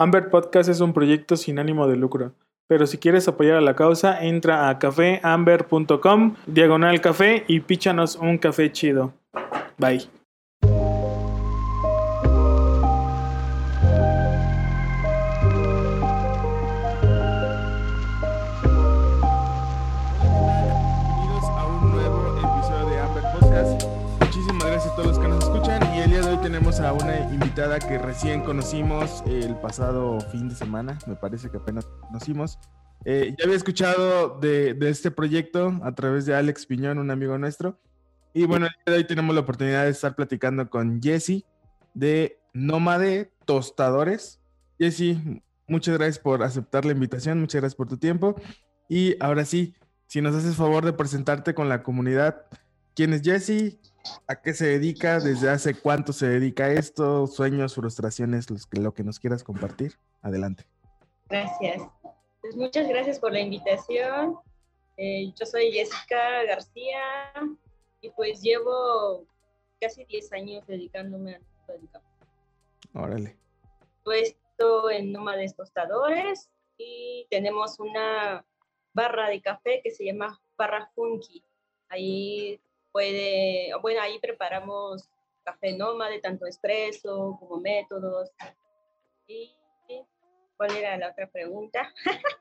Amber Podcast es un proyecto sin ánimo de lucro, pero si quieres apoyar a la causa, entra a cafeamber.com, diagonal café y píchanos un café chido. Bye. Bienvenidos a un nuevo episodio de Amber Podcast. Muchísimas gracias a todos los que nos escuchan y el día de hoy tenemos a una invitada que recién conocimos el pasado fin de semana, me parece que apenas conocimos. Eh, ya había escuchado de, de este proyecto a través de Alex Piñón, un amigo nuestro. Y bueno, el día de hoy tenemos la oportunidad de estar platicando con Jesse de Nómade Tostadores. Jesse, muchas gracias por aceptar la invitación, muchas gracias por tu tiempo. Y ahora sí, si nos haces favor de presentarte con la comunidad, ¿quién es Jesse? ¿A qué se dedica? ¿Desde hace cuánto se dedica a esto? ¿Sueños, frustraciones, los que- lo que nos quieras compartir? Adelante. Gracias. Pues muchas gracias por la invitación. Eh, yo soy Jessica García y pues llevo casi 10 años dedicándome del café. Órale. Puesto en Nómades Tostadores y tenemos una barra de café que se llama Barra Funky. Ahí puede, bueno, ahí preparamos café nómade, tanto expreso como métodos. Y, ¿cuál era la otra pregunta?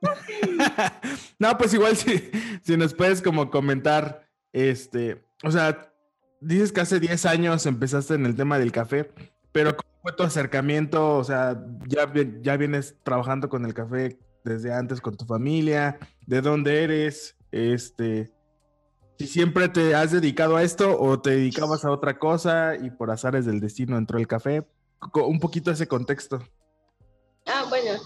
no, pues igual si, si nos puedes como comentar, este, o sea, dices que hace 10 años empezaste en el tema del café, pero ¿cómo fue tu acercamiento? O sea, ya, ya vienes trabajando con el café desde antes con tu familia, ¿de dónde eres? Este, si siempre te has dedicado a esto o te dedicabas a otra cosa y por azares del destino entró el café, un poquito ese contexto. Ah, bueno,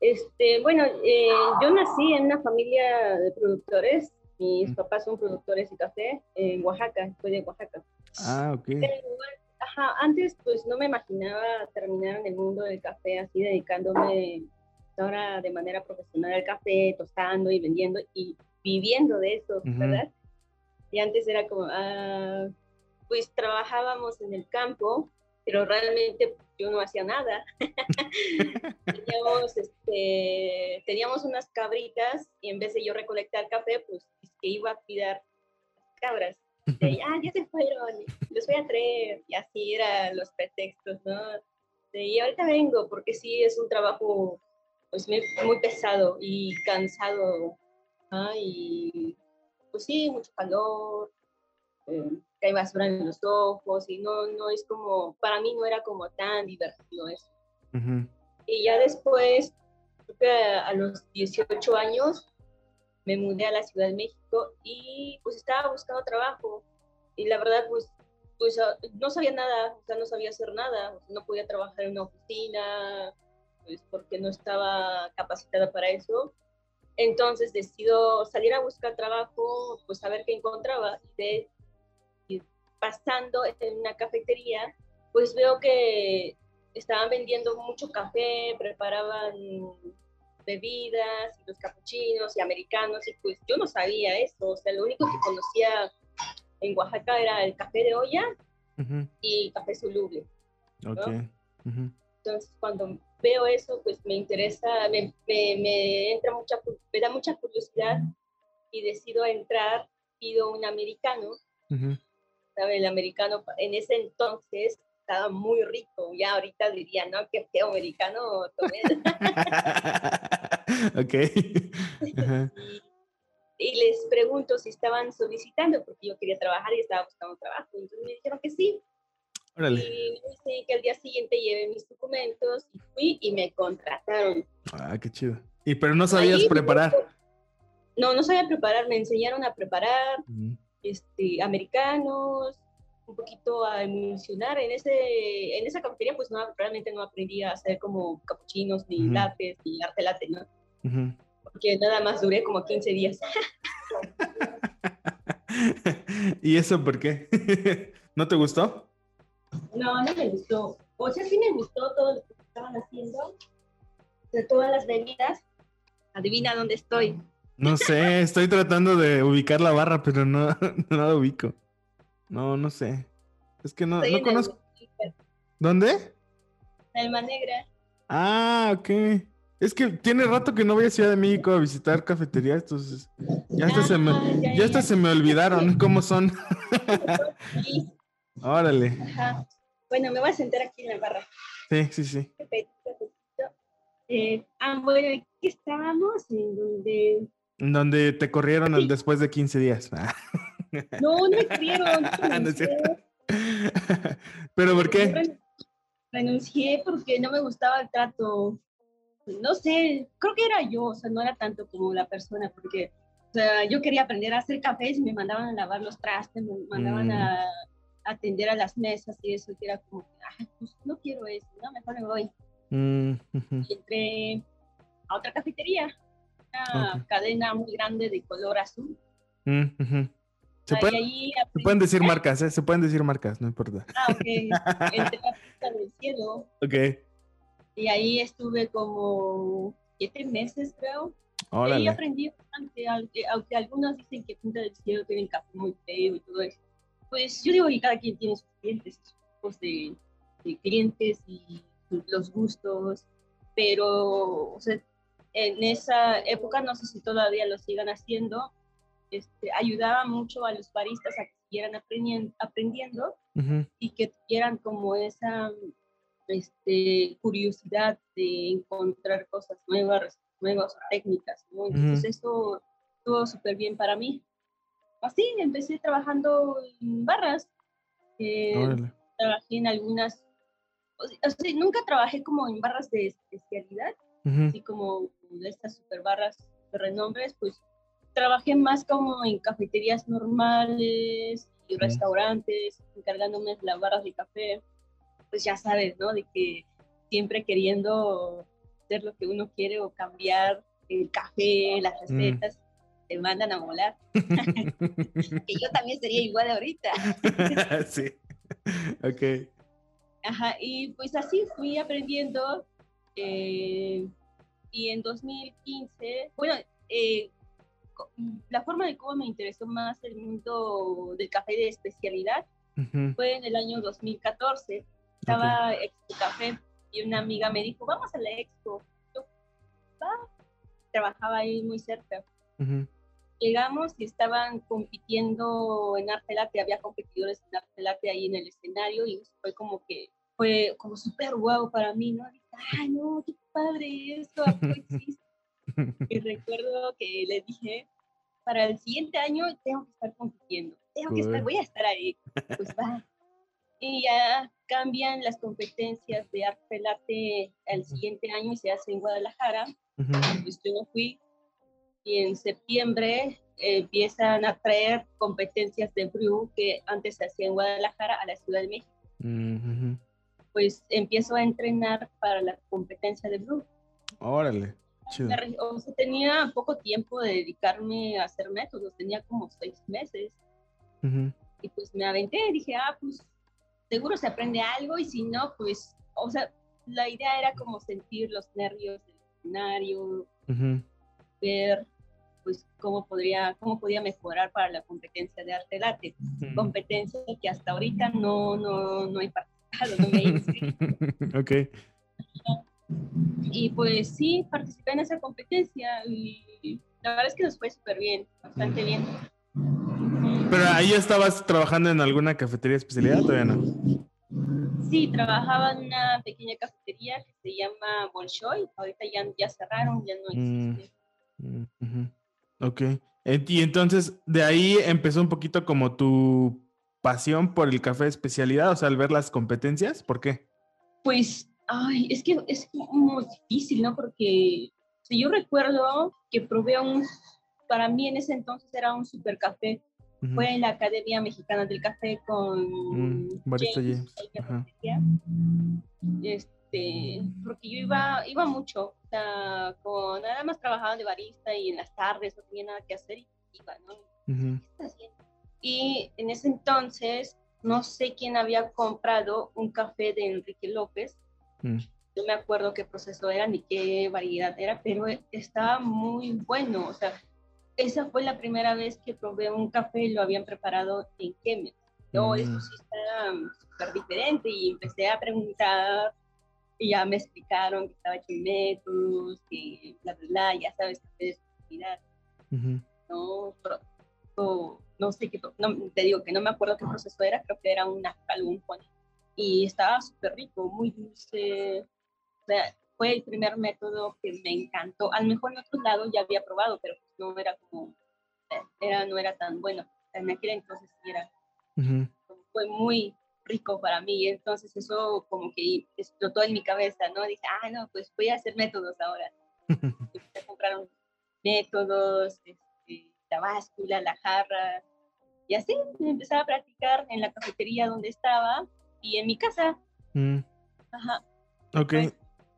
este, bueno, eh, yo nací en una familia de productores. Mis Mm. papás son productores de café en Oaxaca, soy de Oaxaca. Ah, ok. Pero, ajá, antes pues no me imaginaba terminar en el mundo del café así dedicándome ahora de manera profesional al café, tostando y vendiendo y viviendo de eso, Ujú. ¿verdad? Y antes era como, ah, pues trabajábamos en el campo, pero realmente yo no hacía nada. teníamos, este, teníamos unas cabritas y en vez de yo recolectar café, pues es que iba a cuidar las cabras. De, ah, ya se fueron, los voy a traer. Y así eran los pretextos, ¿no? De, y ahorita vengo, porque sí es un trabajo pues muy, muy pesado y cansado. ¿ah? Y pues sí, mucho calor, eh, que hay basura en los ojos y no, no es como, para mí no era como tan divertido eso. Ujú. Y ya después, creo que a los 18 años, me mudé a la Ciudad de México y pues estaba buscando trabajo. Y la verdad, pues, pues ah, no sabía nada, o sea, no sabía hacer nada, o sea, no podía trabajar en una oficina, pues porque no estaba capacitada para eso. Entonces decido salir a buscar trabajo, pues a ver qué encontraba. Y, de, y pasando en una cafetería, pues veo que estaban vendiendo mucho café, preparaban bebidas, los capuchinos y americanos, y pues yo no sabía eso, o sea, lo único que conocía en Oaxaca era el café de olla y café soluble. Ok. Ujú. Entonces, cuando veo eso, pues me interesa, me, me, me entra mucha, me da mucha curiosidad y decido entrar, pido un americano, Ujú. ¿sabe? El americano en ese entonces estaba muy rico, ya ahorita diría, no, qué feo americano tomé. ok. Ajá. y, y les pregunto si estaban solicitando, porque yo quería trabajar y estaba buscando trabajo. Entonces me dijeron que sí. Órale. Y dice que al día siguiente llevé mis documentos y fui y me contrataron. Ah, qué chido. Y pero no sabías Ahí- preparar. No, no sabía preparar, me enseñaron a preparar este, americanos, un poquito a emulsionar. En, ese, en esa cafetería pues no, realmente no aprendí a hacer como capuchinos, ni Ujú. lattes, ni arte latte, ¿no? Porque nada más duré como 15 días. ¿Y eso por qué? ¿No te gustó? No, no me gustó. O sea, sí me gustó todo lo que estaban haciendo, de todas las bebidas. Adivina dónde estoy. No sé, estoy tratando de ubicar la barra, pero no, no la ubico. No, no sé. Es que no, no conozco. el, ¿Dónde? Alma Negra. Ah, ok. Es que tiene rato que no voy a Ciudad de México a visitar cafeterías, entonces ya hasta, se, me, Ah, ya, ya hasta ya. se me olvidaron cómo son. Órale. ajá. Bueno, me voy a sentar aquí en la barra. Sí, sí, sí. Eh, ah, bueno, aquí estábamos en donde... En Donde te corrieron Sí. después de 15 días. Ah, No, no me escribieron. No es cierto. ¿Pero por qué? Ren- Renuncié porque no me gustaba el trato. No sé, creo que era yo, o sea, no era tanto como la persona, porque o sea, yo quería aprender a hacer cafés y me mandaban a lavar los trastes, me mandaban Mm. a atender a las mesas y eso, que era como, "Ay, pues no quiero eso, no, mejor me voy. Mm, entré a otra cafetería, una cadena muy grande de color azul. Mm. Se Ah, pueden, ahí se aprendí- pueden decir marcas, ¿eh? Se pueden decir marcas, no importa. Ah, ok. Entré a Puerta del Cielo Ok. y ahí estuve como siete meses, creo. Y ahí aprendí bastante, aunque, aunque algunos dicen que Punta del Cielo tienen café muy feo y todo eso. Pues yo digo que cada quien tiene sus clientes, sus tipos de, de clientes y los gustos, pero o sea, en esa época, no sé si todavía lo sigan haciendo, este, ayudaba mucho a los baristas a que siguieran aprendiendo, aprendiendo y que tuvieran como esa este, curiosidad de encontrar cosas nuevas, nuevas técnicas, ¿no? Entonces Ujú. eso estuvo súper bien para mí. Así empecé trabajando en barras, eh, trabajé en algunas, o sea, nunca trabajé como en barras de especialidad, así como de estas super barras de renombres, pues trabajé más como en cafeterías normales y restaurantes, encargándome de las barras de café. Pues ya sabes, ¿no? De que siempre queriendo hacer lo que uno quiere o cambiar el café, las recetas, te mandan a volar. que yo también sería igual ahorita. sí. Ok. Ajá, y pues así fui aprendiendo. eh, y en 2015, bueno, eh, la forma de cómo me interesó más el mundo del café de especialidad fue en el año 2014. Estaba Expo Café y una amiga me dijo, vamos a la Expo. Yo, "Va". Trabajaba ahí muy cerca. Ujú. Llegamos y estaban compitiendo en arte había competidores en arte ahí en el escenario y fue como que fue como súper guau para mí, ¿no? Dije, Ay, no, qué padre esto, ¿a poco existe?". Y recuerdo que le dije, para el siguiente año tengo que estar compitiendo, tengo que estar, voy a estar ahí. Pues va. Y ya cambian las competencias de arte al siguiente año y se hace en Guadalajara Ujú. pues yo no fui. Y en septiembre eh, empiezan a traer competencias de brew que antes se hacía en Guadalajara a la Ciudad de México. Ujú. Pues empiezo a entrenar para la competencia de brew. Órale. Chido. O sea, tenía poco tiempo de dedicarme a hacer métodos, tenía como seis meses. Ujú. Y pues me aventé, dije, ah, pues seguro se aprende algo y si no, pues, o sea, la idea era como sentir los nervios del escenario, Ujú. ver pues cómo podría cómo podía mejorar para la competencia de arte late competencia que hasta ahorita no no no he participado no me he inscrito. ok. y pues sí participé en esa competencia y la verdad es que nos fue súper bien bastante bien Pero ahí estabas trabajando en alguna cafetería especialidad, todavía no. sí trabajaba en una pequeña cafetería que se llama Bolshoi ahorita ya ya cerraron ya no Mm. existe Mm. Ok. Y entonces de ahí empezó un poquito como tu pasión por el café de especialidad, o sea, al ver las competencias, ¿por qué? Pues, ay, es que es muy difícil, ¿no? Porque si yo recuerdo que probé un, para mí en ese entonces era un super café, fue en la Academia Mexicana del Café con Mm, James, ajá. parecía. Este, porque yo iba, iba mucho, o sea, con, nada más trabajaba de barista y en las tardes no tenía nada que hacer y iba, ¿no? Ujú. ¿qué está haciendo? Y en ese entonces, no sé quién había comprado un café de Enrique López. Mm. No me acuerdo qué proceso era ni qué variedad era, pero estaba muy bueno. O sea, esa fue la primera vez que probé un café y lo habían preparado en Chemex. Yo, Mm. eso sí está súper diferente y empecé a preguntar y ya me explicaron que estaba hecho en métodos, que bla, bla, bla, ya sabes, que puedes mirar, Ujú. ¿no? Pero- o no sé qué, no, te digo que no me acuerdo qué proceso era, creo que era un pone. Y estaba súper rico, muy dulce. O sea, fue el primer método que me encantó. A lo mejor en otros lados ya había probado, pero pues no era como, era, no era tan bueno. En aquel entonces sí era Ujú. fue muy rico para mí. Entonces eso como que explotó en mi cabeza, ¿no? Dije, ah, no, pues voy a hacer métodos ahora. Empecé a comprar métodos, este, la báscula, la jarra. Y así me empezaba a practicar en la cafetería donde estaba y en mi casa. Mm. Ajá. Ok.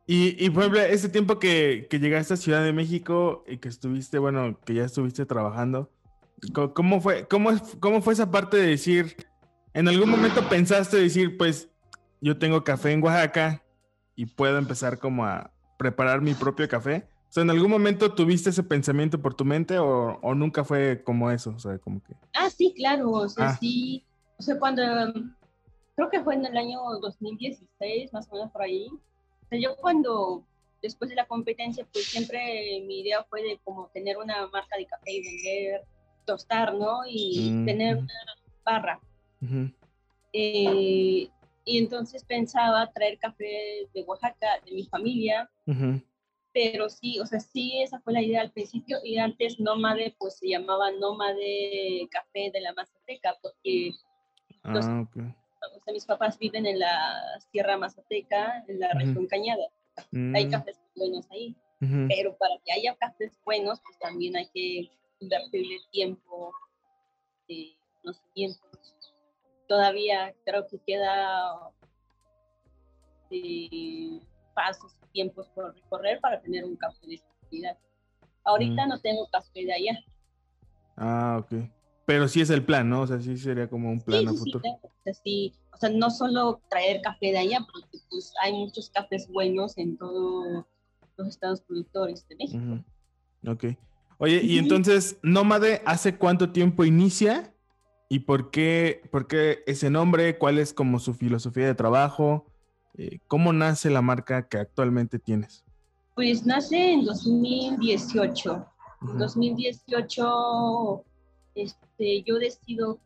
Y, y por ejemplo, ese tiempo que, que llegaste a Ciudad de México y que estuviste, bueno, que ya estuviste trabajando, ¿cómo fue, cómo, cómo fue esa parte de decir, en algún momento pensaste decir, pues, yo tengo café en Oaxaca y puedo empezar como a preparar mi propio café? O sea, ¿en algún momento tuviste ese pensamiento por tu mente o, o nunca fue como eso? O sea, como que... Ah, sí, claro, o sea, Ah. sí. O sea, cuando, creo que fue en el año 2016, más o menos por ahí. O sea, yo cuando, después de la competencia, pues siempre mi idea fue de como tener una marca de café y vender, tostar, ¿no? Y Mm, tener una barra. Eh, y entonces pensaba traer café de Oaxaca, de mi familia, pero sí, o sea, sí, esa fue la idea al principio. Y antes Nómade, pues se llamaba Nómade Café de la Mazateca, porque Los- Ah, ok. o sea, mis papás viven en la Sierra Mazateca, en la región Cañada. Hay Mm, cafés buenos ahí, pero para que haya cafés buenos, pues también hay que invertirle tiempo, eh, conocimientos. Todavía creo que queda eh, pasos tiempos por recorrer para tener un café de esa calidad. Ahorita Mm. no tengo café de allá. Ah, ok. Pero sí es el plan, ¿no? O sea, sí sería como un plan Sí, a sí, sí, futuro. claro. O sea, sí, o sea, no solo traer café de allá, porque pues hay muchos cafés buenos en todos los estados productores de México. Ujú. Ok. Oye, y entonces, Nómade, ¿hace cuánto tiempo inicia? ¿Y por qué, por qué ese nombre? ¿Cuál es como su filosofía de trabajo? Eh, ¿Cómo nace la marca que actualmente tienes? Pues nace en 2018. En Ujú. 2018, este, yo decido,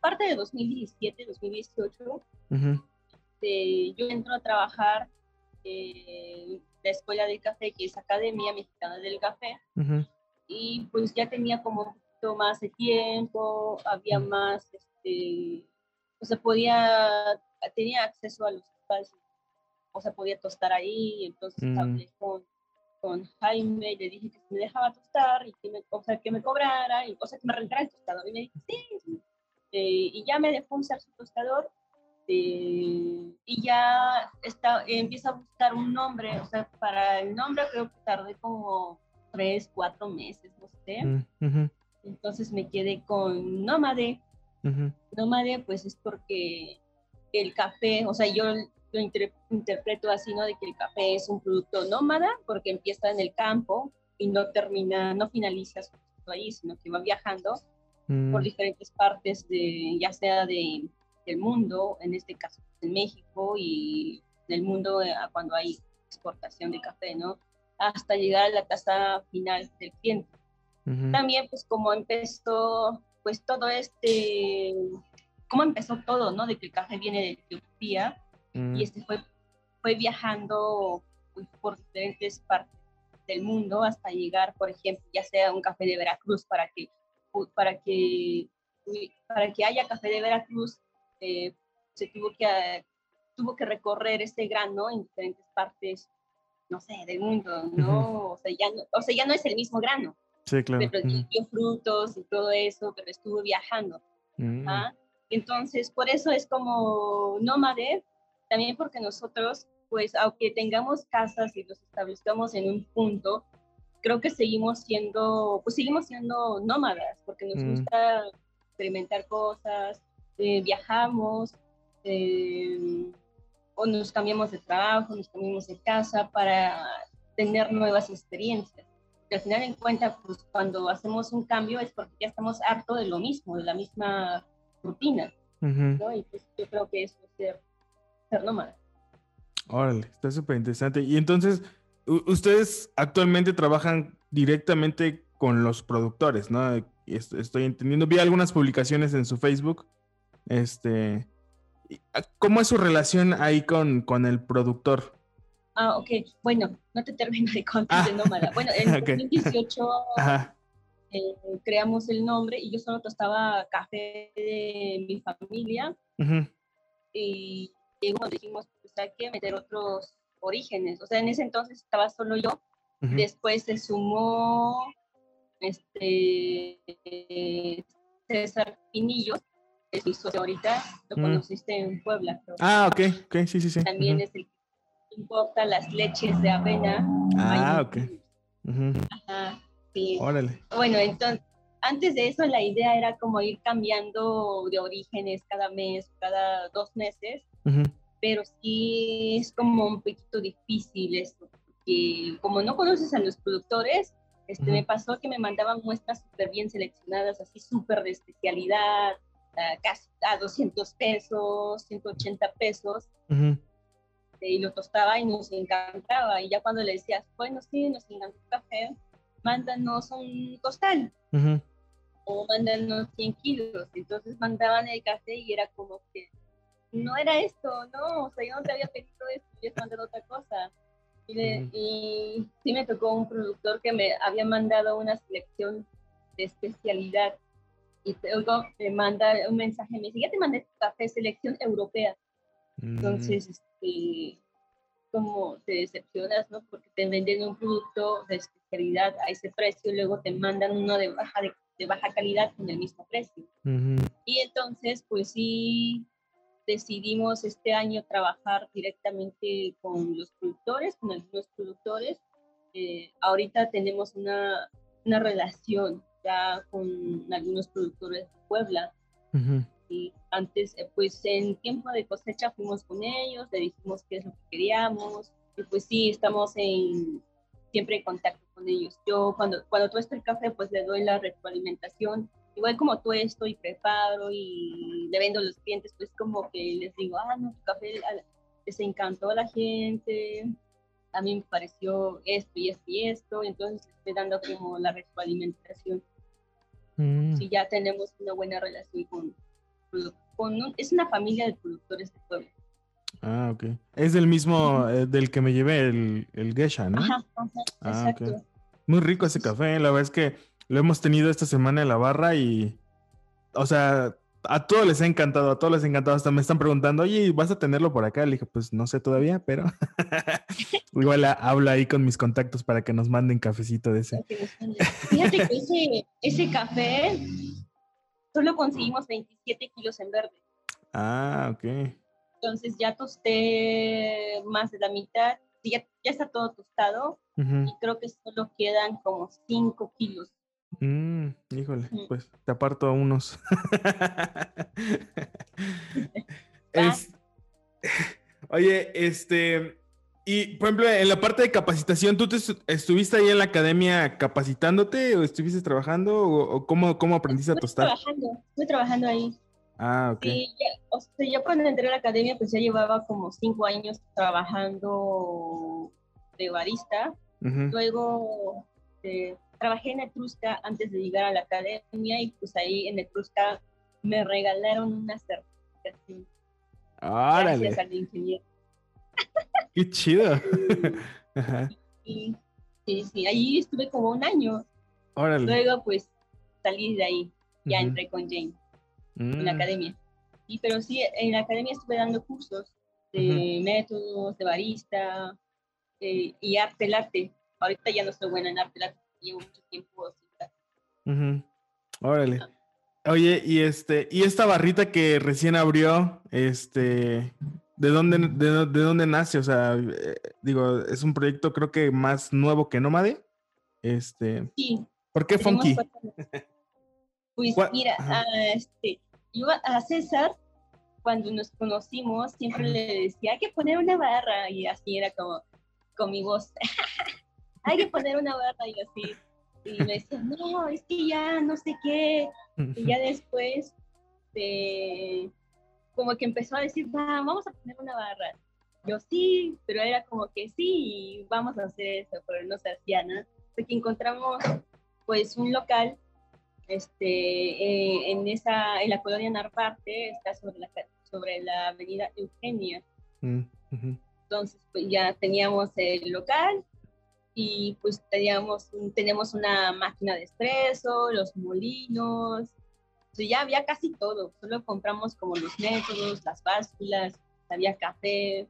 parte de 2017, 2018, Ujú, este, yo entro a trabajar en la escuela de café, que es Academia Mexicana del Café, y pues ya tenía como poquito más de tiempo, había más, este, o sea, podía, tenía acceso a los espacios, o sea, podía tostar ahí, entonces Mm. hablé con, con Jaime y le dije que me dejaba tostar y que me, o sea, que me cobrara, y, o sea, que me rentara el tostador, y me dijo, sí, sí. Eh, y ya me dejó usar su tostador, eh, y ya está, empieza a buscar un nombre, o sea, para el nombre creo que tardé como tres, cuatro meses, no sé. mm, ujú, Entonces me quedé con Nómade. ujú, Nómade, pues es porque el café, o sea, yo lo inter- interpreto así, ¿no? De que el café es un producto nómada porque empieza en el campo y no termina, no finaliza su ahí, sino que va viajando mm, por diferentes partes de, ya sea de, del mundo, en este caso en México y del mundo eh, cuando hay exportación de café, ¿no? Hasta llegar a la casa final del cliente. También, pues, como empezó, pues, todo este, cómo empezó todo, ¿no? De que el café viene de Etiopía mm, y este fue, fue viajando pues, por diferentes partes del mundo hasta llegar, por ejemplo, ya sea un café de Veracruz para que, para que, para que haya café de Veracruz, eh, se tuvo que, tuvo que recorrer ese grano en diferentes partes, no sé, del mundo, ¿no? O sea, ya no, o sea, ya no es el mismo grano, Sí, claro. pero dio frutos y todo eso, pero estuvo viajando. mm, ¿ah? Entonces, por eso es como nómade, también porque nosotros, pues, aunque tengamos casas y los establezcamos en un punto, creo que seguimos siendo, pues seguimos siendo nómadas, porque nos Mm. gusta experimentar cosas, eh, viajamos, eh, o nos cambiamos de trabajo, nos cambiamos de casa para tener nuevas experiencias. Y al final en cuenta, pues cuando hacemos un cambio es porque ya estamos hartos de lo mismo, de la misma rutina. ¿no? Y pues yo creo que eso es ser, ser nómada. Órale, está súper interesante. Y entonces, ustedes actualmente trabajan directamente con los productores, ¿no? Estoy entendiendo. Vi algunas publicaciones en su Facebook. Este. ¿Cómo es su relación ahí con, con el productor? Ah, ok. Bueno, no te termino de contar ah. nómada. Bueno, en 2018 eh, creamos el nombre y yo solo tostaba café de mi familia. Y luego dijimos, pues hay que meter otros orígenes. O sea, en ese entonces estaba solo yo. Después se sumó este César Pinillos, que es mi socio ahorita, lo conociste en Puebla. Ah, ok, ok, sí, sí, sí. También es el importa las leches de avena. Ah, ok. Ajá, sí. Órale. Bueno, entonces, antes de eso la idea era como ir cambiando de orígenes cada mes, cada dos meses, pero sí es como un poquito difícil esto, porque como no conoces a los productores, este, me pasó que me mandaban muestras súper bien seleccionadas, así súper de especialidad, casi a 200 pesos, 180 pesos, y lo tostaba y nos encantaba, y ya cuando le decías, bueno, sí, nos encanta el café, mándanos un costal o mándanos 100 kilos. Entonces mandaban el café y era como que no era esto, no, o sea, yo no te había pedido esto, yo te mandado otra cosa. Y, sí me tocó un productor que me había mandado una selección de especialidad y luego me manda un mensaje, me dice, ya te mandé tu café selección europea. Entonces, este, como te decepcionas, ¿no? Porque te venden un producto de especialidad a ese precio y luego te mandan uno de baja, de, baja calidad con el mismo precio. Y entonces, pues sí, decidimos este año trabajar directamente con los productores, con algunos productores. Eh, ahorita tenemos una, una, relación ya con algunos productores de Puebla. Y antes, eh, pues en tiempo de cosecha fuimos con ellos, le dijimos qué es lo que queríamos. Y pues sí, estamos en, siempre en contacto con ellos. Yo cuando, cuando tuesto el café, pues le doy la retroalimentación igual como tú estoy preparo y le vendo a los clientes, pues como que les digo, ah, no, tu café les encantó a la gente, a mí me pareció esto y esto y esto, entonces estoy dando como la retroalimentación. Mm. Si ya tenemos una buena relación con, con es una familia de productores de pueblo. Ah, ok. Es del mismo, eh, del que me llevé el, el geisha, ¿no? Ajá, ah, exacto. Muy rico ese café, la verdad es que lo hemos tenido esta semana en la barra y, o sea, a todos les ha encantado, a todos les ha encantado. Hasta me están preguntando, oye, ¿vas a tenerlo por acá? Le dije, pues no sé todavía, pero igual habla ahí con mis contactos para que nos manden cafecito de ese. Fíjate que ese, ese café solo conseguimos 27 kilos en verde. Ah, ok. Entonces ya tosté más de la mitad, ya, ya está todo tostado y creo que solo quedan como 5 kilos. Mm, híjole, pues te aparto a unos. oye, este, y por ejemplo, en la parte de capacitación, ¿tú te estuviste ahí en la academia capacitándote o estuviste trabajando o, cómo, cómo aprendiste a tostar? Estoy trabajando, estoy trabajando ahí. Ah, ok. Sí, o sea, yo cuando entré a la academia, pues ya llevaba como cinco años trabajando de barista. Luego eh, trabajé en Etrusca antes de llegar a la academia y pues ahí en Etrusca me regalaron una certificación. ¡Árale! Gracias al ingeniero. ¡Qué chido! sí, sí, ahí estuve como un año. ¡Órale! Luego pues salí de ahí, ya entré con Jane en la mm. academia. Y pero sí, en la academia estuve dando cursos de métodos, de barista eh, y arte latte. Ahorita ya no estoy buena en arte latte llevo mucho tiempo sin Órale. Oye, y este, y esta barrita que recién abrió, este, ¿de dónde, de, dónde nace? O sea, eh, digo, es un proyecto creo que más nuevo que Nómade. Este. Sí. ¿Por qué Funky? Pues mira, a, este, yo a César, cuando nos conocimos, siempre le decía, hay que poner una barra, y así era como con mi voz. hay que poner una barra y así. Y me decía, no, es que ya no sé qué. Y ya después, de, como que empezó a decir, vamos a poner una barra. Yo sí, pero era como que sí, vamos a hacer eso, pero no se hacía nada. Hasta que encontramos pues un local este, eh, en, esa, en la colonia Narvarte, está sobre la, sobre la avenida Eugenia. Mm, Entonces, pues ya teníamos el local y pues teníamos, teníamos una máquina de espresso, los molinos, ya había casi todo, solo compramos como los métodos, las básculas, había café,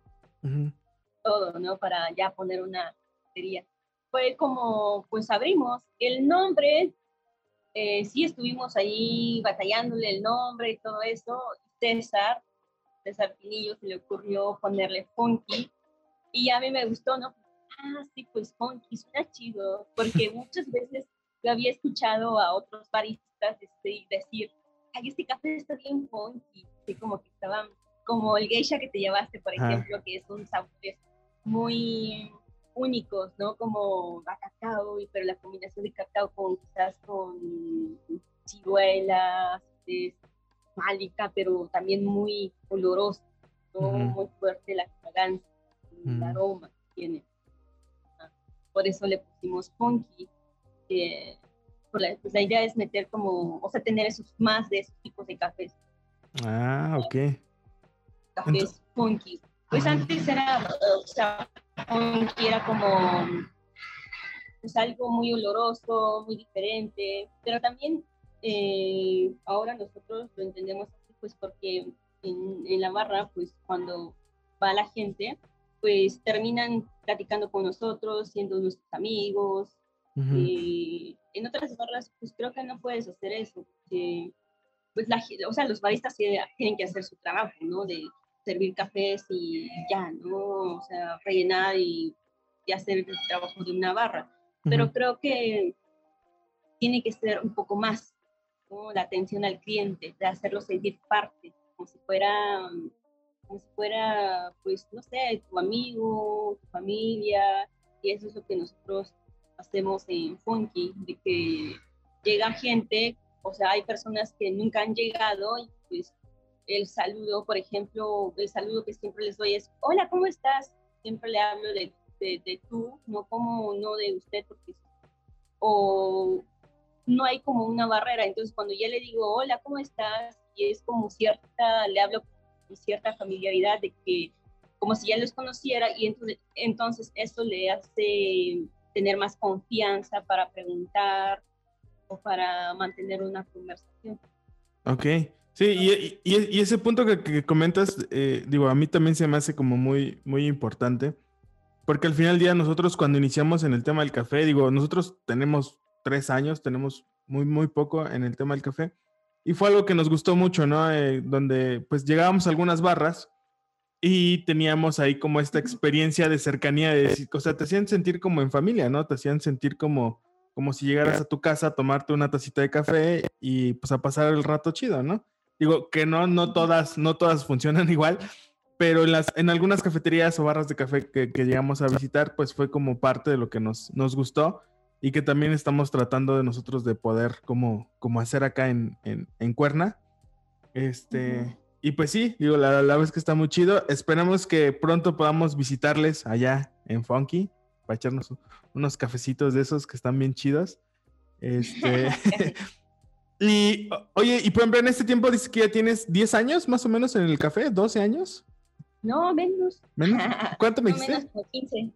todo, ¿no? Para ya poner una cafetería. Fue como, pues abrimos. El nombre, eh, sí estuvimos ahí batallándole el nombre y todo eso. César, César Pinillo se le ocurrió ponerle Funky y a mí me gustó, ¿no? Ah, sí, pues Funky, suena chido, porque muchas veces lo había escuchado a otros baristas este, decir, ay, este café está bien funky, así como que estaban, como el geisha que te llevaste, por ejemplo, que es un sabores muy únicos, ¿no? Como a cacao, pero la combinación de cacao con quizás con ciruelas, es málica, pero también muy oloroso, ¿no? Muy fuerte la fragancia, el aroma que tiene. Por eso le pusimos funky, que pues la idea es meter como, o sea, tener esos más de esos tipos de cafés. Ah, ok. Cafés funky. Pues antes era, o sea, funky era como pues algo muy oloroso, muy diferente, pero también eh, ahora nosotros lo entendemos así, pues porque en, en, la barra, pues cuando va la gente, pues terminan platicando con nosotros, siendo nuestros amigos, y en otras barras, pues creo que no puedes hacer eso, porque, pues, la, o sea, los baristas tienen que hacer su trabajo, ¿no? De servir cafés y ya, ¿no? O sea, rellenar y, y hacer el trabajo de una barra. Pero creo que tiene que ser un poco más, ¿no? La atención al cliente, de hacerlo sentir parte, como si fuera, como si fuera, pues, no sé, tu amigo, tu familia, y eso es lo que nosotros hacemos en Funky, de que llega gente, o sea, hay personas que nunca han llegado y pues el saludo, por ejemplo, el saludo que siempre les doy es, hola, ¿cómo estás? Siempre le hablo de, de, tú, no como, no de usted, porque, o no hay como una barrera, entonces cuando ya le digo, hola, ¿cómo estás? Y es como cierta, le hablo con cierta familiaridad de que, como si ya los conociera, y entonces, entonces eso le hace tener más confianza para preguntar o para mantener una conversación. Ok, sí, y, y, ese punto que, comentas, eh, digo, a mí también se me hace como muy, muy importante, porque al final del día nosotros cuando iniciamos en el tema del café, digo, nosotros tenemos tres años, tenemos muy, muy poco en el tema del café, y fue algo que nos gustó mucho, ¿no? Eh, donde pues llegábamos a algunas barras y teníamos ahí como esta experiencia de cercanía, de decir, o sea, te hacían sentir como en familia, ¿no? Te hacían sentir como, como si llegaras a tu casa a tomarte una tacita de café y pues a pasar el rato chido, ¿no? Digo que no, no todas, no todas funcionan igual, pero en, las, en algunas cafeterías o barras de café que, llegamos a visitar, pues fue como parte de lo que nos, nos gustó y que también estamos tratando de nosotros de poder como, como hacer acá en, en, Cuerna. Este, y pues sí, digo, la, la verdad es que está muy chido. Esperamos que pronto podamos visitarles allá en Funky para echarnos unos cafecitos de esos que están bien chidos. Este. y, oye, y por ejemplo, en este tiempo dices que ya tienes 10 años más o menos en el café, 12 años. No, menos. ¿Cuánto me dijiste? Menos como 15.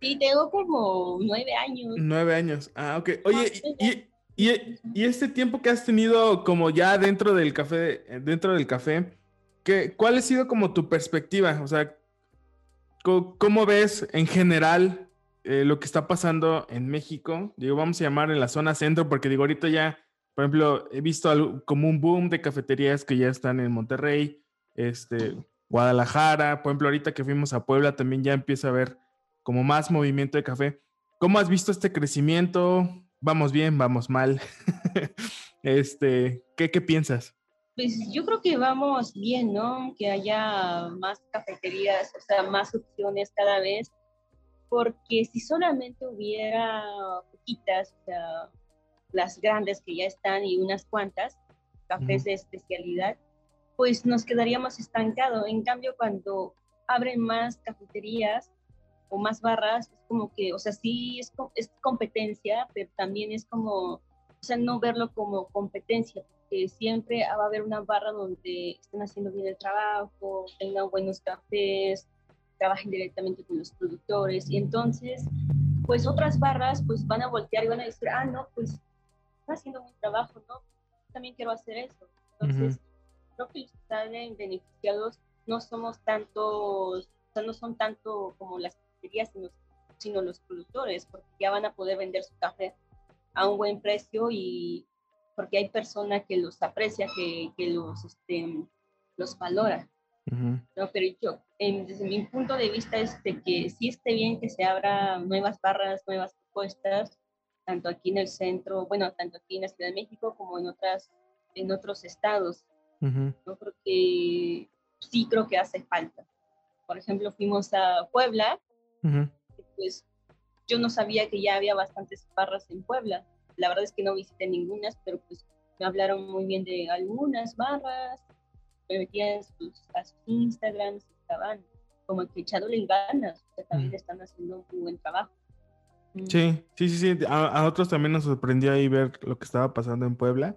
sí, tengo como 9 años. 9 años. Ah, ok. Oye, y, y, este tiempo que has tenido como ya dentro del café, dentro del café, ¿qué, ¿cuál ha sido como tu perspectiva? O sea, ¿cómo, ves en general eh, lo que está pasando en México? Digo, vamos a llamar en la zona centro, porque digo, ahorita ya, por ejemplo, he visto como un boom de cafeterías que ya están en Monterrey, este, Guadalajara, por ejemplo, ahorita que fuimos a Puebla también ya empieza a haber como más movimiento de café. ¿Cómo has visto este crecimiento? Vamos bien, vamos mal. este, ¿qué, ¿qué, piensas? Pues yo creo que vamos bien, ¿no? Que haya más cafeterías, o sea, más opciones cada vez, porque si solamente hubiera poquitas, o sea, las grandes que ya están y unas cuantas, cafés de especialidad, pues nos quedaríamos estancados. En cambio, cuando abren más cafeterías o más barras, es como que, o sea, sí es, es competencia, pero también es como, o sea, no verlo como competencia, porque siempre va a haber una barra donde estén haciendo bien el trabajo, tengan buenos cafés, trabajen directamente con los productores, y entonces, pues otras barras, pues van a voltear y van a decir, ah, no, pues está haciendo buen trabajo, ¿no? También quiero hacer eso. Entonces, creo que los que salen beneficiados no somos tantos, o sea, no son tanto como las cafeterías, sino, sino los productores, porque ya van a poder vender su café a un buen precio y porque hay personas que los aprecia, que, que los, este, los valora. No, pero yo, desde mi punto de vista es de que sí esté bien que se abra nuevas barras, nuevas propuestas, tanto aquí en el centro, bueno, tanto aquí en la Ciudad de México como en otras, en otros estados. Yo creo que sí creo que hace falta. Por ejemplo, fuimos a Puebla, pues yo no sabía que ya había bastantes barras en Puebla. La verdad es que no visité ninguna, pero pues me hablaron muy bien de algunas barras, me metía en sus, a sus Instagrams, estaban como que echándole ganas, o sea, también están haciendo un buen trabajo. Sí, sí, sí, sí. A, a, otros también nos sorprendió ahí ver lo que estaba pasando en Puebla.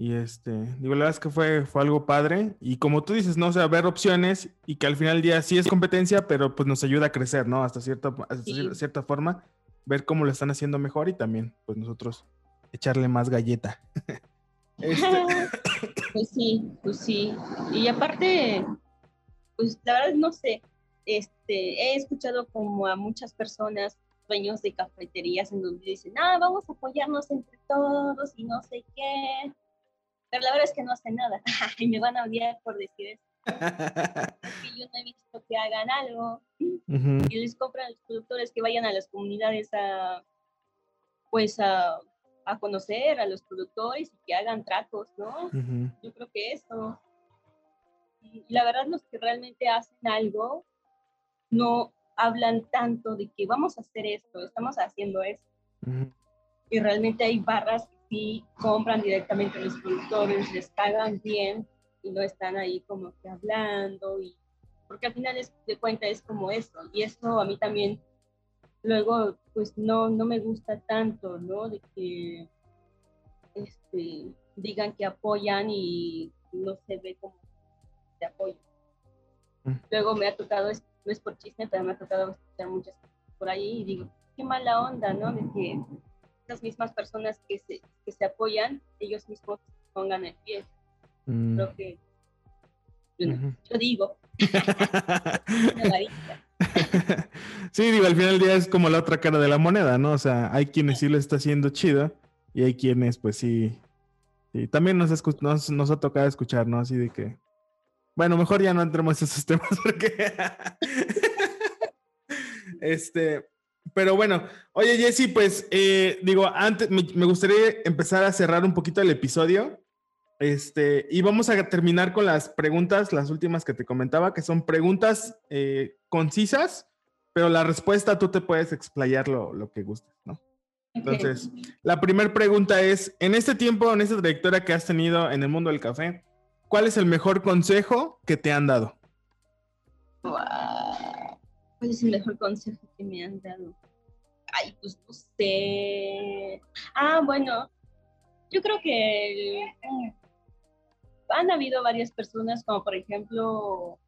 Y este, digo, la verdad es que fue, fue algo padre. Y como tú dices, ¿no? O sea, ver opciones y que al final del día sí es competencia, pero pues nos ayuda a crecer, ¿no? Hasta cierta, hasta sí. cierta forma, ver cómo lo están haciendo mejor y también, pues nosotros echarle más galleta. este... Pues sí, pues sí. Y aparte, pues la verdad no sé, este, he escuchado como a muchas personas dueños de cafeterías en donde dicen, ah, vamos a apoyarnos entre todos y no sé qué pero la verdad es que no hacen nada y me van a odiar por decir eso. Porque yo no he visto que hagan algo uh -huh. y les compran a los productores que vayan a las comunidades a, pues a, a conocer a los productores y que hagan tratos, ¿no? Uh -huh. Yo creo que eso. Y la verdad, los que realmente hacen algo no hablan tanto de que vamos a hacer esto, estamos haciendo esto. Uh -huh. Y realmente hay barras que sí compran directamente a los productores, les pagan bien y no están ahí como que hablando y porque al final es, de cuenta es como eso y eso a mí también luego pues no, no me gusta tanto, ¿no? De que este, digan que apoyan y no se ve como de apoyo. Mm. Luego me ha tocado, no es por chisme, pero me ha tocado escuchar muchas cosas por ahí y digo, qué mala onda, ¿no? De que las mismas personas que se, que se apoyan, ellos mismos pongan el pie. Mm. Creo que yo, uh -huh. yo digo. sí, digo, al final del día es como la otra cara de la moneda, ¿no? O sea, hay quienes sí lo está haciendo chido y hay quienes, pues sí. sí también nos, nos, nos, ha tocado escuchar, ¿no? Así de que. Bueno, mejor ya no entremos en esos temas porque. este. Pero bueno, oye Jesse, pues eh, digo, antes me, me, gustaría empezar a cerrar un poquito el episodio. Este, y vamos a terminar con las preguntas, las últimas que te comentaba, que son preguntas eh, concisas, pero la respuesta tú te puedes explayar lo, lo que gustes, ¿no? Entonces, okay. la primera pregunta es, en este tiempo, en esta trayectoria que has tenido en el mundo del café, ¿cuál es el mejor consejo que te han dado? Wow. ¿Cuál es el mejor consejo que me han dado? Ay, pues no sé. Ah, bueno, yo creo que han habido varias personas, como por ejemplo,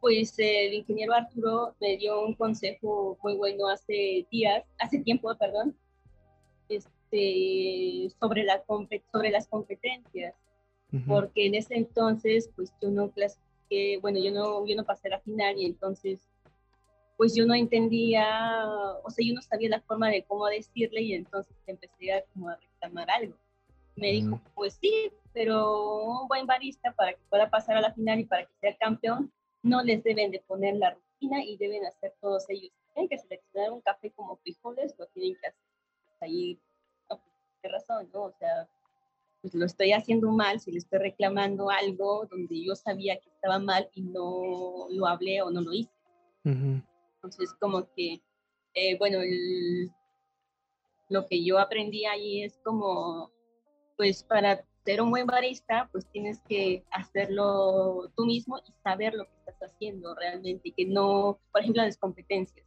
pues el ingeniero Arturo me dio un consejo muy bueno hace días, hace tiempo, perdón, este, sobre, la, sobre las competencias, uh -huh. porque en ese entonces, pues yo no clasifiqué, bueno, yo no, yo no pasé la final y entonces pues yo no entendía, o sea, yo no sabía la forma de cómo decirle y entonces empecé a como a reclamar algo. Me mm. dijo, pues sí, pero un buen barista para que pueda pasar a la final y para que sea campeón, no les deben de poner la rutina y deben hacer todos ellos. Tienen que seleccionar un café como frijoles, lo tienen que hacer. Ahí, no, pues, qué razón, ¿no? O sea, pues lo estoy haciendo mal, si le estoy reclamando algo donde yo sabía que estaba mal y no lo hablé o no lo hice. Uh -huh. Entonces, como que, eh, bueno, el, lo que yo aprendí ahí es como, pues para ser un buen barista, pues tienes que hacerlo tú mismo y saber lo que estás haciendo realmente, y que no, por ejemplo, las competencias,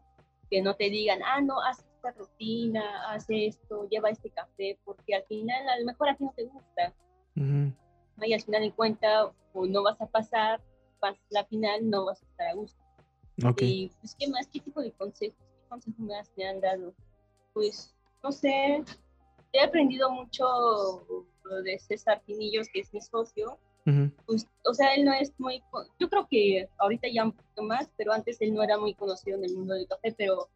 que no te digan, ah, no, haz esta rutina, haz esto, lleva este café, porque al final a lo mejor a ti no te gusta. Y al final en cuenta, o no vas a pasar, la final, no vas a estar a gusto. Y pues, ¿qué más? ¿Qué tipo de consejos? ¿Qué consejos más me han dado? Pues, no sé, he aprendido mucho de César Pinillos, que es mi socio. pues, o sea, él no es muy, yo creo que ahorita ya un poquito más, pero antes él no era muy conocido en el mundo del café, pero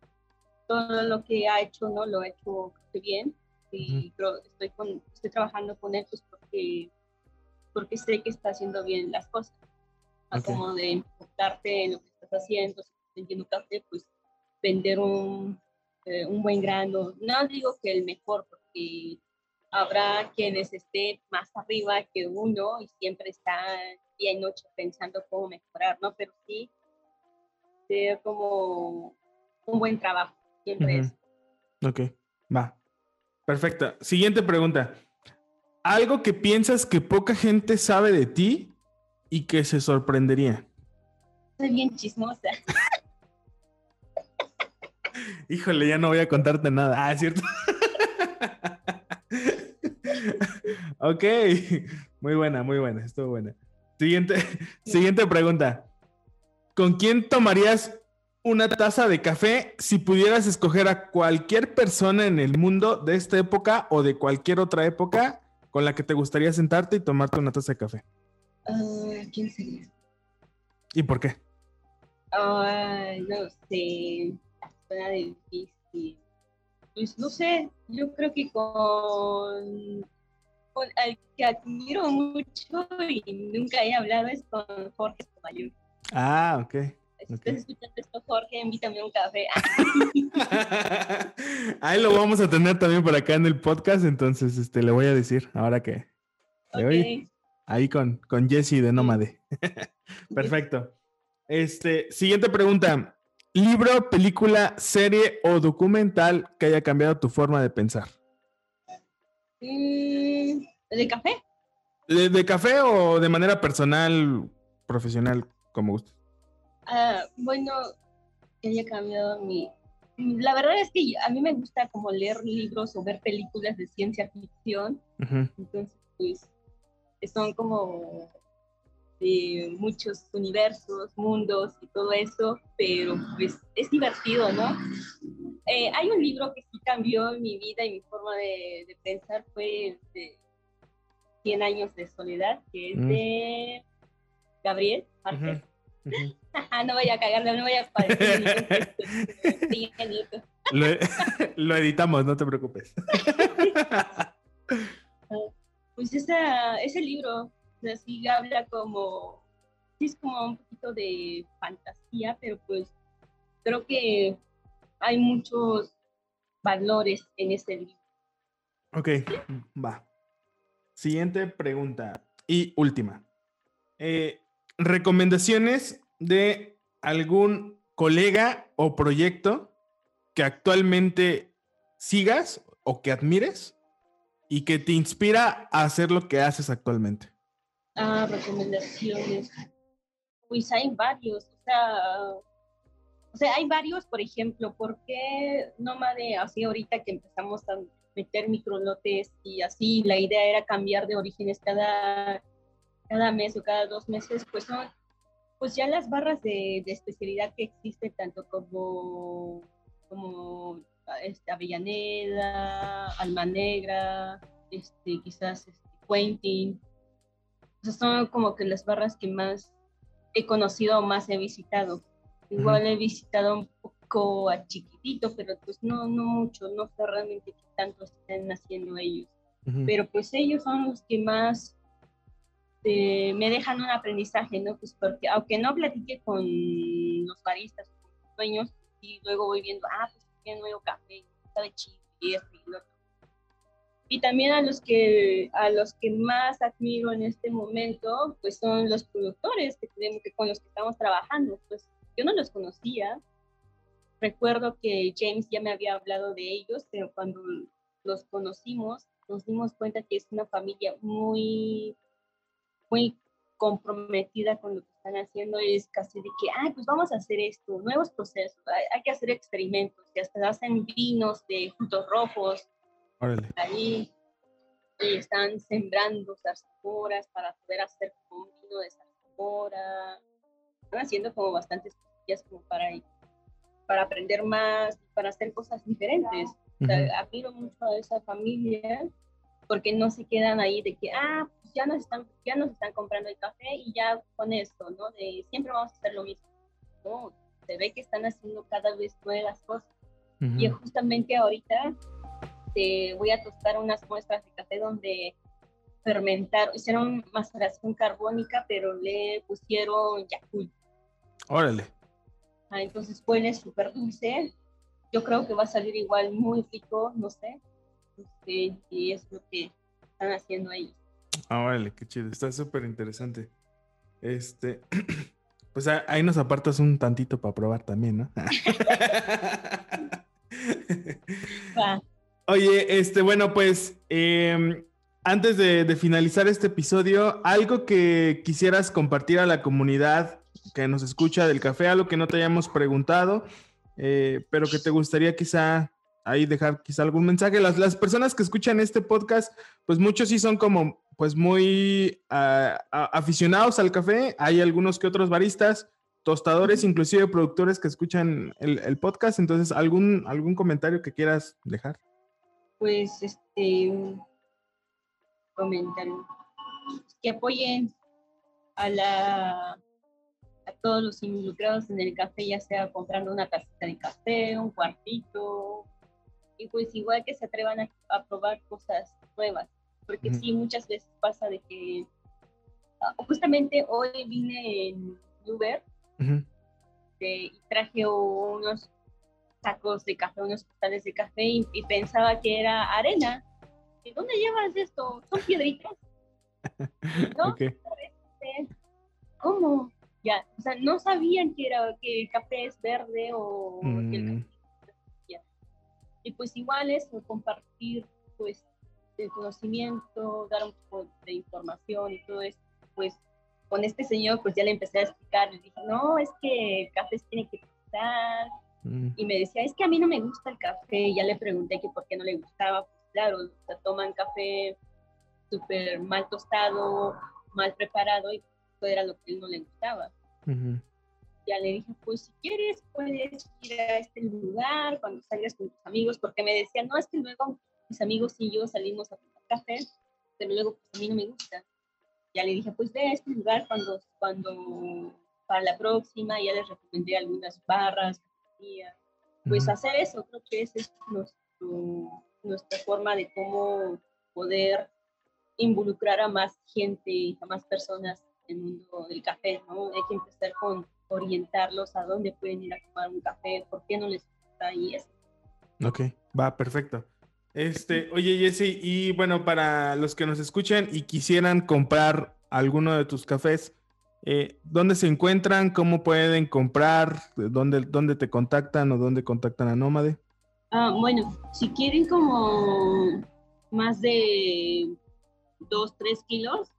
todo lo que ha hecho, ¿no? Lo ha hecho bien y estoy, con, estoy trabajando con él pues porque, porque sé que está haciendo bien las cosas. Como de enfocarte en lo que estás haciendo, si estás vendiendo café, pues vender un, eh, un buen grano. No digo que el mejor, porque habrá quienes estén más arriba que uno y siempre están día y noche pensando cómo mejorar, ¿no? Pero sí, ser como un buen trabajo, siempre es. Ok, va. Perfecto. Siguiente pregunta. Algo que piensas que poca gente sabe de ti y que se sorprendería. Soy bien chismosa. Híjole, ya no voy a contarte nada. Ah, es cierto. ok, muy buena, muy buena, estuvo buena. Siguiente, siguiente pregunta. ¿Con quién tomarías una taza de café si pudieras escoger a cualquier persona en el mundo de esta época o de cualquier otra época con la que te gustaría sentarte y tomarte una taza de café? Ah, ¿Quién sería? ¿Y por qué? No sé, suena difícil. Pues no sé, yo creo que con, con al que admiro mucho y nunca he hablado es con Jorge Somayor. Ah, ok. Si estás escuchando esto, Jorge, invítame un café. Ahí lo vamos a tener también por acá en el podcast, entonces este, le voy a decir ahora que... Okay. ahí con, con Jesse de Nómade. Perfecto. Este, siguiente pregunta. Libro, película, serie o documental que haya cambiado tu forma de pensar. Mm, ¿De café? De, café o de manera personal, profesional, como gusta? Ah, bueno, que haya cambiado mi... La verdad es que a mí me gusta como leer libros o ver películas de ciencia ficción. Entonces, pues, son como de muchos universos, mundos y todo eso, pero pues es divertido, ¿no? Eh, hay un libro que sí cambió mi vida y mi forma de, pensar, fue de 100 años de soledad, que es mm. de Gabriel Márquez. no voy a cagarle, no voy a parecer lo, lo editamos, no te preocupes. pues esa, ese libro así habla como, sí es como un poquito de fantasía, pero pues creo que hay muchos valores en ese libro. Ok, va. Siguiente pregunta y última. Eh, ¿Recomendaciones de algún colega o proyecto que actualmente sigas o que admires y que te inspira a hacer lo que haces actualmente? Ah, recomendaciones. Pues hay varios, o sea, o sea, hay varios, por ejemplo, ¿por qué Nómade, así ahorita que empezamos a meter microlotes y así, la idea era cambiar de orígenes cada, cada mes o cada dos meses, pues son, pues ya las barras de, de especialidad que existen, tanto como, como este, Avellaneda, Alma Negra, este, quizás este, Quentin, son como que las barras que más he conocido, más he visitado. Igual he visitado un poco a chiquitito, pero pues no, no mucho, no sé realmente qué tanto están haciendo ellos. Pero pues ellos son los que más eh, me dejan un aprendizaje, ¿no? Pues porque aunque no platique con los baristas, con los dueños, y luego voy viendo, ah, pues tiene nuevo café, está de chido y esto y lo y también a los que a los que más admiro en este momento pues son los productores que tenemos que con los que estamos trabajando pues yo no los conocía recuerdo que James ya me había hablado de ellos pero cuando los conocimos, nos dimos cuenta que es una familia muy, muy comprometida con lo que están haciendo. Es casi de que, ay, pues vamos a hacer esto, nuevos procesos, hay, que hacer experimentos, que hasta hacen vinos de frutos rojos. Ahí y están sembrando zarzamoras para poder hacer un vino de zarzamora. Están haciendo como bastantes cosillas como para, para aprender más, para hacer cosas diferentes. admiro mucho a esa familia porque no se quedan ahí de que, ah, pues ya nos están, ya nos están comprando el café y ya con esto, ¿no? De siempre vamos a hacer lo mismo. No, se ve que están haciendo cada vez nuevas cosas. Y justamente ahorita te voy a tostar unas muestras de café donde fermentaron, hicieron maceración carbónica, pero le pusieron Yakult. Órale. Ah, entonces huele súper dulce. Yo creo que va a salir igual muy rico, no sé. y es lo que están haciendo ahí. Ah, órale, qué chido. Está súper interesante. Este, pues ahí nos apartas un tantito para probar también, ¿no? Oye, este, bueno, pues em, antes de, finalizar este episodio, algo que quisieras compartir a la comunidad que nos escucha del café, algo que no te hayamos preguntado, eh, pero que te gustaría quizá ahí dejar quizá algún mensaje. Las, las personas que escuchan este podcast, pues muchos sí son como pues muy ah, aficionados al café. Hay algunos que otros baristas, tostadores, inclusive productores que escuchan el, el podcast. Entonces, ¿algún, ¿algún comentario que quieras dejar? Pues, este, comentar que apoyen a la a todos los involucrados en el café, ya sea comprando una tacita de café, un cuartito, y pues igual que se atrevan a, probar cosas nuevas, porque sí, muchas veces pasa de que, ah, justamente hoy vine en Uber y traje unos sacos de café, unos costales de café y, pensaba que era arena. ¿De dónde llevas esto? ¿Son piedritas? ¿No? ¿Cómo? Ya, o sea, no sabían que, era, que el café es verde o que el mm. café Y pues igual es compartir pues el conocimiento, dar un poco de información y todo eso, pues con este señor pues ya le empecé a explicar, le dije, no, es que el café tiene que estar Mm. Y me decía, es que a mí no me gusta el café. Y ya le pregunté que por qué no le gustaba. Pues claro, o toman café súper mal tostado, mal preparado, y eso era lo que él no le gustaba. Ya le dije, pues si quieres, puedes ir a este lugar cuando salgas con tus amigos, porque me decía, no, es que luego mis amigos y yo salimos a tomar café, pero luego pues, a mí no me gusta. Ya le dije, pues ve a este lugar cuando, cuando para la próxima, ya les recomendé algunas barras, pues hacer eso, creo que esa es nuestra forma de cómo poder involucrar a más gente, a más personas en el mundo del café, ¿no? Hay que empezar con orientarlos a dónde pueden ir a tomar un café, por qué no les gusta y eso. Ok, va, perfecto. Este, oye Jesse, y bueno, para los que nos escuchen y quisieran comprar alguno de tus cafés, eh, ¿Dónde se encuentran? ¿Cómo pueden comprar? ¿Dónde, ¿Dónde te contactan o dónde contactan a Nómade? Ah, bueno, si quieren como más de 2, 3 kilos,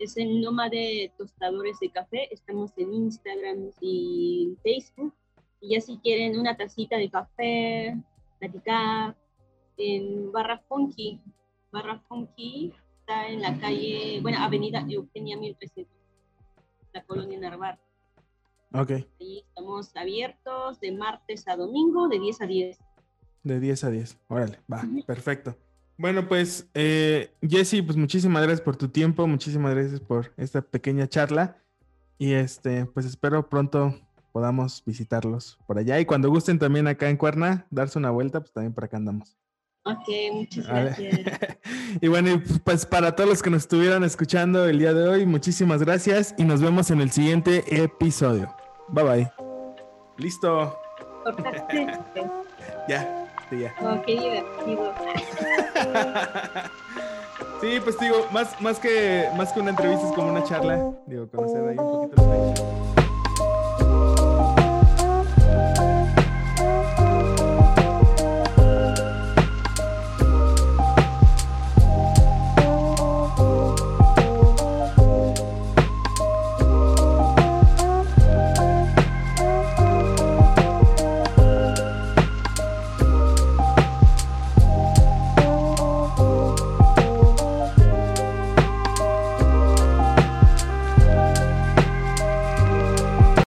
es el Nómade Tostadores de Café. Estamos en Instagram y Facebook. Y ya si quieren una tacita de café, platicar, en Barra Funky. Barra Funky está en la calle, bueno, Avenida Eugenia 1300 la colonia Narvar. Ok. Ahí estamos abiertos de martes a domingo, de 10 a 10. De 10 a 10. Órale, va, perfecto. Bueno, pues, eh, Jesse, pues muchísimas gracias por tu tiempo, muchísimas gracias por esta pequeña charla. Y este, pues espero pronto podamos visitarlos por allá. Y cuando gusten también acá en Cuerna, darse una vuelta, pues también por acá andamos. Ok, muchas gracias. y bueno, pues para todos los que nos estuvieron escuchando el día de hoy, muchísimas gracias y nos vemos en el siguiente episodio. Bye bye. Listo. ya, sí, ya. Oh, qué divertido. sí, pues digo, más, más, que, más que una entrevista es como una charla. Digo, conocer ahí un poquito